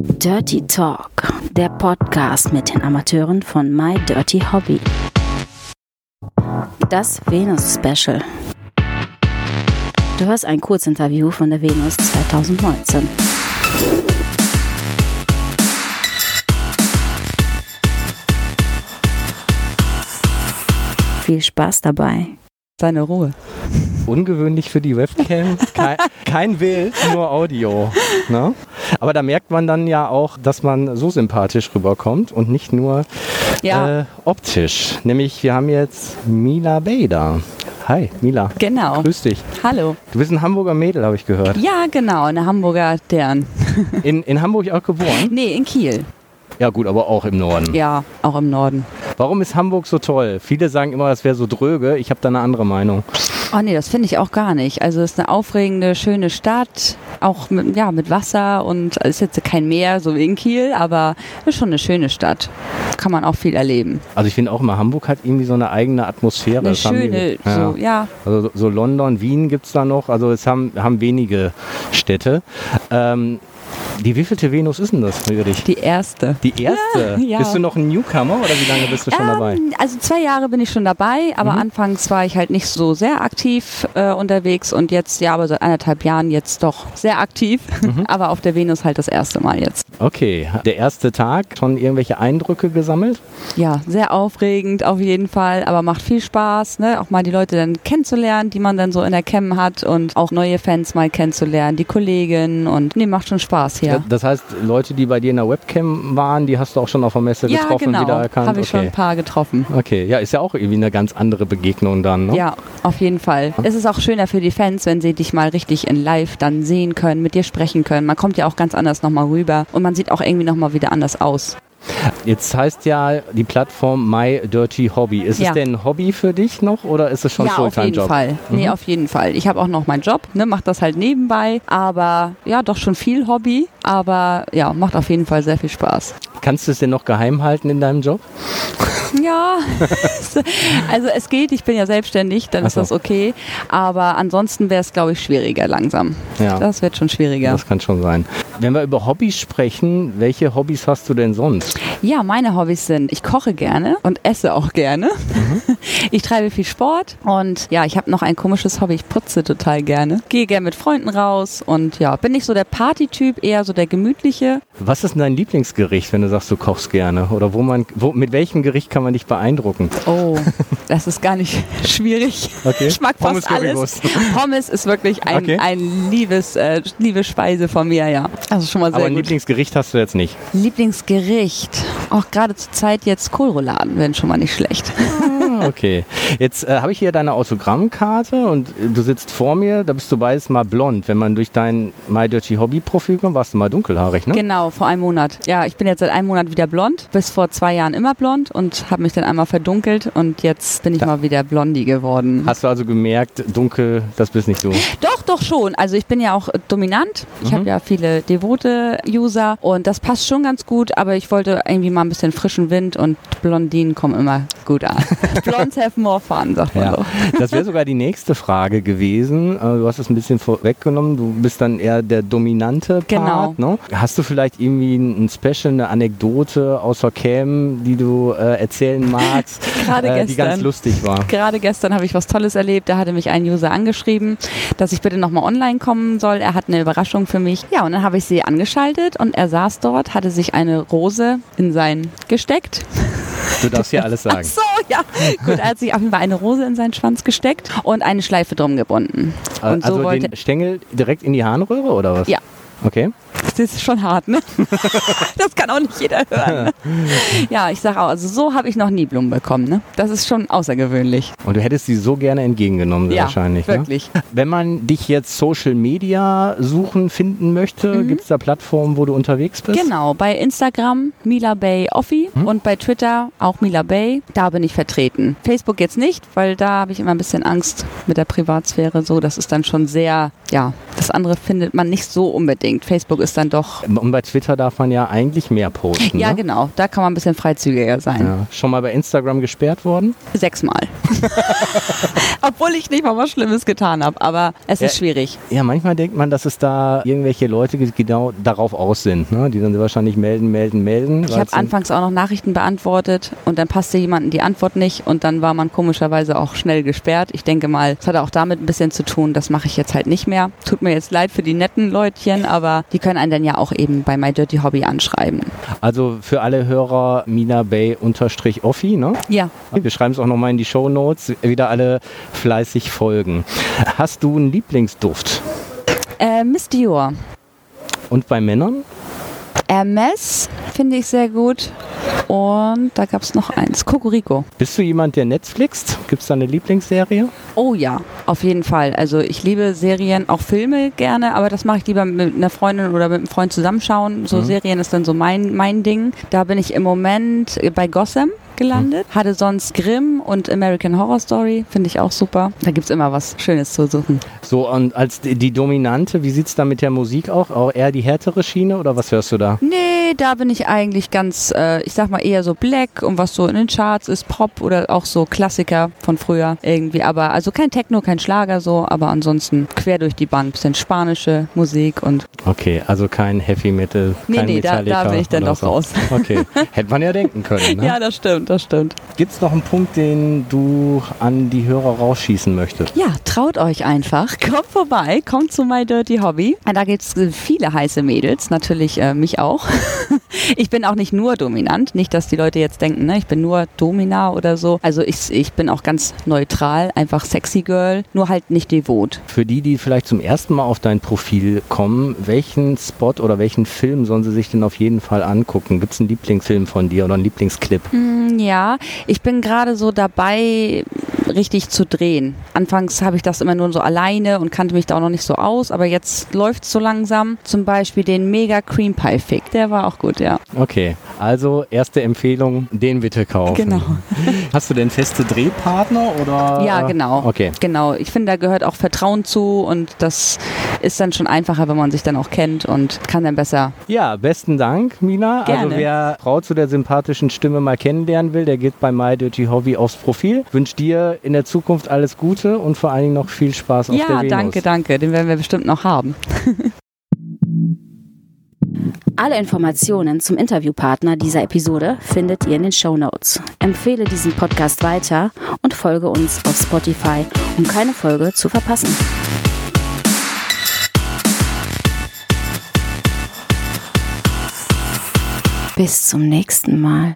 Dirty Talk, der Podcast mit den Amateuren von My Dirty Hobby. Das Venus Special. Du hörst ein Kurzinterview von der Venus 2019. Viel Spaß dabei. Seine Ruhe. Ungewöhnlich für die Webcam. Kein, kein Bild, nur Audio. Ne? Aber da merkt man dann ja auch, dass man so sympathisch rüberkommt und nicht nur Ja. äh, optisch. Nämlich, wir haben jetzt Mila da. Hi, Mila. Genau. Grüß dich. Hallo. Du bist ein Hamburger Mädel, habe ich gehört. Ja, genau, eine Hamburger deren. In, in Hamburg auch geboren? Nee, in Kiel. Ja gut, aber auch im Norden. Ja, auch im Norden. Warum ist Hamburg so toll? Viele sagen immer, das wäre so dröge. Ich habe da eine andere Meinung. Oh nee, das finde ich auch gar nicht. Also es ist eine aufregende, schöne Stadt, auch mit, ja, mit Wasser und es ist jetzt kein Meer, so wie in Kiel, aber es ist schon eine schöne Stadt. Kann man auch viel erleben. Also ich finde auch immer, Hamburg hat irgendwie so eine eigene Atmosphäre. Eine Das schöne, die- so, ja. Also so- so London, Wien gibt es da noch. Also es haben, haben wenige Städte. Ähm, die wievielte Venus ist denn das für dich? Die erste. Die erste? Ja. Bist du noch ein Newcomer oder wie lange bist du schon dabei? Ähm, also zwei Jahre bin ich schon dabei, aber Mhm. anfangs war ich halt nicht so sehr aktiv äh, unterwegs und jetzt, ja, aber seit anderthalb Jahren jetzt doch sehr aktiv, Mhm. aber auf der Venus halt das erste Mal jetzt. Okay, der erste Tag, schon irgendwelche Eindrücke gesammelt? Ja, sehr aufregend auf jeden Fall, aber macht viel Spaß, ne? auch mal die Leute dann kennenzulernen, die man dann so in der Cam hat und auch neue Fans mal kennenzulernen, die Kolleginnen und nee, macht schon Spaß hier. Das heißt, Leute, die bei dir in der Webcam waren, die hast du auch schon auf der Messe Ja, getroffen, genau, wieder erkannt? habe ich schon okay. ein paar getroffen. okay, ja, ist ja auch irgendwie eine ganz andere Begegnung dann. Ne? Ja, auf jeden Fall. Es ist auch schöner für die Fans, wenn sie dich mal richtig in live dann sehen können, mit dir sprechen können. Man kommt ja auch ganz anders nochmal rüber und man sieht auch irgendwie nochmal wieder anders aus. Jetzt heißt ja die Plattform My Dirty Hobby. Ist Ja. es denn ein Hobby für dich noch oder ist es schon ja, auf jeden Fulltime-Job? Fall. Nee, Mhm. auf jeden Fall. Ich habe auch noch meinen Job, ne, mache das halt nebenbei, aber ja, doch schon viel Hobby, aber ja, macht auf jeden Fall sehr viel Spaß. Kannst du es denn noch geheim halten in deinem Job? Ja, also es geht, ich bin ja selbstständig, dann Ach ist so. das okay, aber ansonsten wäre es, glaube ich, schwieriger langsam. Ja. Das wird schon schwieriger. Das kann schon sein. Wenn wir über Hobbys sprechen, welche Hobbys hast du denn sonst? Ja, meine Hobbys sind, ich koche gerne und esse auch gerne. Ich treibe viel Sport und ja, ich habe noch ein komisches Hobby, ich putze total gerne. Gehe gerne mit Freunden raus und ja, bin nicht so der Partytyp, eher so der gemütliche. Was ist denn dein Lieblingsgericht, wenn du sagst, du kochst gerne? Oder wo man, wo, mit welchem Gericht kann man dich beeindrucken? Oh, das ist gar nicht schwierig. Okay. Ich mag Pommes fast alles. Pommes ist wirklich ein, Okay. ein liebes, äh, liebe Speise von mir, ja. Also schon mal sehr Aber ein gut. Lieblingsgericht hast du jetzt nicht. Lieblingsgericht. Auch gerade zur Zeit jetzt Kohlrouladen wären schon mal nicht schlecht. Ah, okay. Jetzt äh, habe ich hier deine Autogrammkarte und äh, du sitzt vor mir, da bist du beides mal blond. Wenn man durch dein My Dirty Hobby Profil kommt, warst du mal dunkelhaarig, ne? Genau, vor einem Monat. Ja, ich bin jetzt seit einem Monat wieder blond. Bis vor zwei Jahren immer blond und habe mich dann einmal verdunkelt und jetzt bin ich mal wieder Blondi geworden. Hast du also gemerkt, dunkel, das bist nicht du. Doch, doch schon. Also ich bin ja auch äh, dominant. Ich Mhm. habe ja viele devote User und das passt schon ganz gut, aber ich wollte irgendwie mal ein bisschen frischen Wind und Blondinen kommen immer gut an. Blondes have more fun, sagt man Ja. so. Das wäre sogar die nächste Frage gewesen. Äh, Du hast es ein bisschen vorweggenommen. Du bist dann eher der dominante Part. Ne? Hast du vielleicht irgendwie ein Special, eine Anekdote außer Cam, die du äh, erzählen magst, Gerade äh, die ganz gestern. lustig war? Gerade gestern habe ich was Tolles erlebt. Da hatte mich ein User angeschrieben, dass ich bitte nochmal online kommen soll. Er hat eine Überraschung für mich. Ja, und dann habe ich sie angeschaltet und er saß dort, hatte sich eine Rose in sein gesteckt. Du darfst hier alles Ach sagen. so, ja. Gut, er hat sich auf jeden Fall eine Rose in seinen Schwanz gesteckt und eine Schleife drum gebunden. Und so also wollte den Stängel direkt in die Harnröhre oder was? Ja. Okay. Das ist schon hart, ne? Das kann auch nicht jeder hören. Ne? Ja, ich sage auch, also so habe ich noch nie Blumen bekommen. Ne? Das ist schon außergewöhnlich. Und du hättest sie so gerne entgegengenommen, Ja, wahrscheinlich. Ne? wirklich. Wenn man dich jetzt Social Media suchen, finden möchte, gibt es da Plattformen, wo du unterwegs bist? Genau, bei Instagram Mila Bay Offi Hm? und bei Twitter auch Mila Bay. Da bin ich vertreten. Facebook jetzt nicht, weil da habe ich immer ein bisschen Angst mit der Privatsphäre. So, das ist dann schon sehr, ja, das andere findet man nicht so unbedingt. Facebook ist dann dann doch. Und bei Twitter darf man ja eigentlich mehr posten. Ja, ne? genau. Da kann man ein bisschen freizügiger sein. Ja. Schon mal bei Instagram gesperrt worden? Sechsmal. Obwohl ich nicht mal was Schlimmes getan habe, aber es Ja. ist schwierig. Ja, manchmal denkt man, dass es da irgendwelche Leute genau darauf aus sind. Ne? Die dann wahrscheinlich melden, melden, melden. Ich habe anfangs auch noch Nachrichten beantwortet und dann passte jemandem die Antwort nicht und dann war man komischerweise auch schnell gesperrt. Ich denke mal, es hatte auch damit ein bisschen zu tun, das mache ich jetzt halt nicht mehr. Tut mir jetzt leid für die netten Leutchen, aber die können einen dann ja auch eben bei My Dirty Hobby anschreiben. Also für alle Hörer Mina Bay unterstrich Offi, ne? Ja, Wir schreiben es auch nochmal in die Show Notes. Wieder alle fleißig folgen. Hast du einen Lieblingsduft? äh, Miss Dior. Und bei Männern? Hermes finde ich sehr gut. Und da gab es noch eins, Kokoriko. Bist du jemand, der Netflixt? Gibt es da eine Lieblingsserie? Oh ja, auf jeden Fall. Also ich liebe Serien, auch Filme gerne, aber das mache ich lieber mit einer Freundin oder mit einem Freund zusammenschauen. So Serien ist dann so mein, mein Ding. Da bin ich im Moment bei Gotham gelandet. Hatte sonst Grimm und American Horror Story, finde ich auch super. Da gibt es immer was Schönes zu suchen. So, und als die, die Dominante, wie sieht es da mit der Musik auch? Auch eher die härtere Schiene oder was hörst du da? Nee, da bin ich eigentlich ganz, äh, ich sag mal eher so Black und was so in den Charts ist, Pop oder auch so Klassiker von früher irgendwie. Aber also kein Techno, kein Schlager so, aber ansonsten quer durch die Band. Bisschen spanische Musik und Okay, also kein Heavy Metal, Nee, kein nee, da- da Metallica bin ich dann doch so. raus. Okay, hätte man ja denken können. Ne? Ja, das stimmt, das stimmt. Gibt es noch einen Punkt, den du an die Hörer rausschießen möchtest? Ja, traut euch einfach. Kommt vorbei, kommt zu My Dirty Hobby. Da gibt es viele heiße Mädels, natürlich äh, mich auch. Ich bin auch nicht nur dominant, nicht, dass die Leute jetzt denken, ne, ich bin nur Domina oder so. Also ich, ich bin auch ganz neutral, einfach sexy Girl, nur halt nicht devot. Für die, die vielleicht zum ersten Mal auf dein Profil kommen, welchen Spot oder welchen Film sollen sie sich denn auf jeden Fall angucken? Gibt es einen Lieblingsfilm von dir oder einen Lieblingsclip? Hm, Ja, ich bin gerade so dabei, richtig zu drehen. Anfangs habe ich das immer nur so alleine und kannte mich da auch noch nicht so aus, aber jetzt läuft es so langsam. Zum Beispiel den Mega Cream Pie Fick, der war auch gut, ja. Okay, also erste Empfehlung, den bitte kaufen. Genau. Hast du denn feste Drehpartner oder? Ja, genau. Okay. Genau. Ich finde, da gehört auch Vertrauen zu und das ist dann schon einfacher, wenn man sich dann auch kennt und kann dann besser. Ja, besten Dank, Mina. Also Gerne. wer Frau zu der sympathischen Stimme mal kennenlernen will, der geht bei My Dirty Hobby aufs Profil. Wünsche dir in der Zukunft alles Gute und vor allen Dingen noch viel Spaß auf der ja, Venus. danke, danke. Den werden wir bestimmt noch haben. Alle Informationen zum Interviewpartner dieser Episode findet ihr in den Show Notes. Empfehle diesen Podcast weiter und folge uns auf Spotify, um keine Folge zu verpassen. Bis zum nächsten Mal.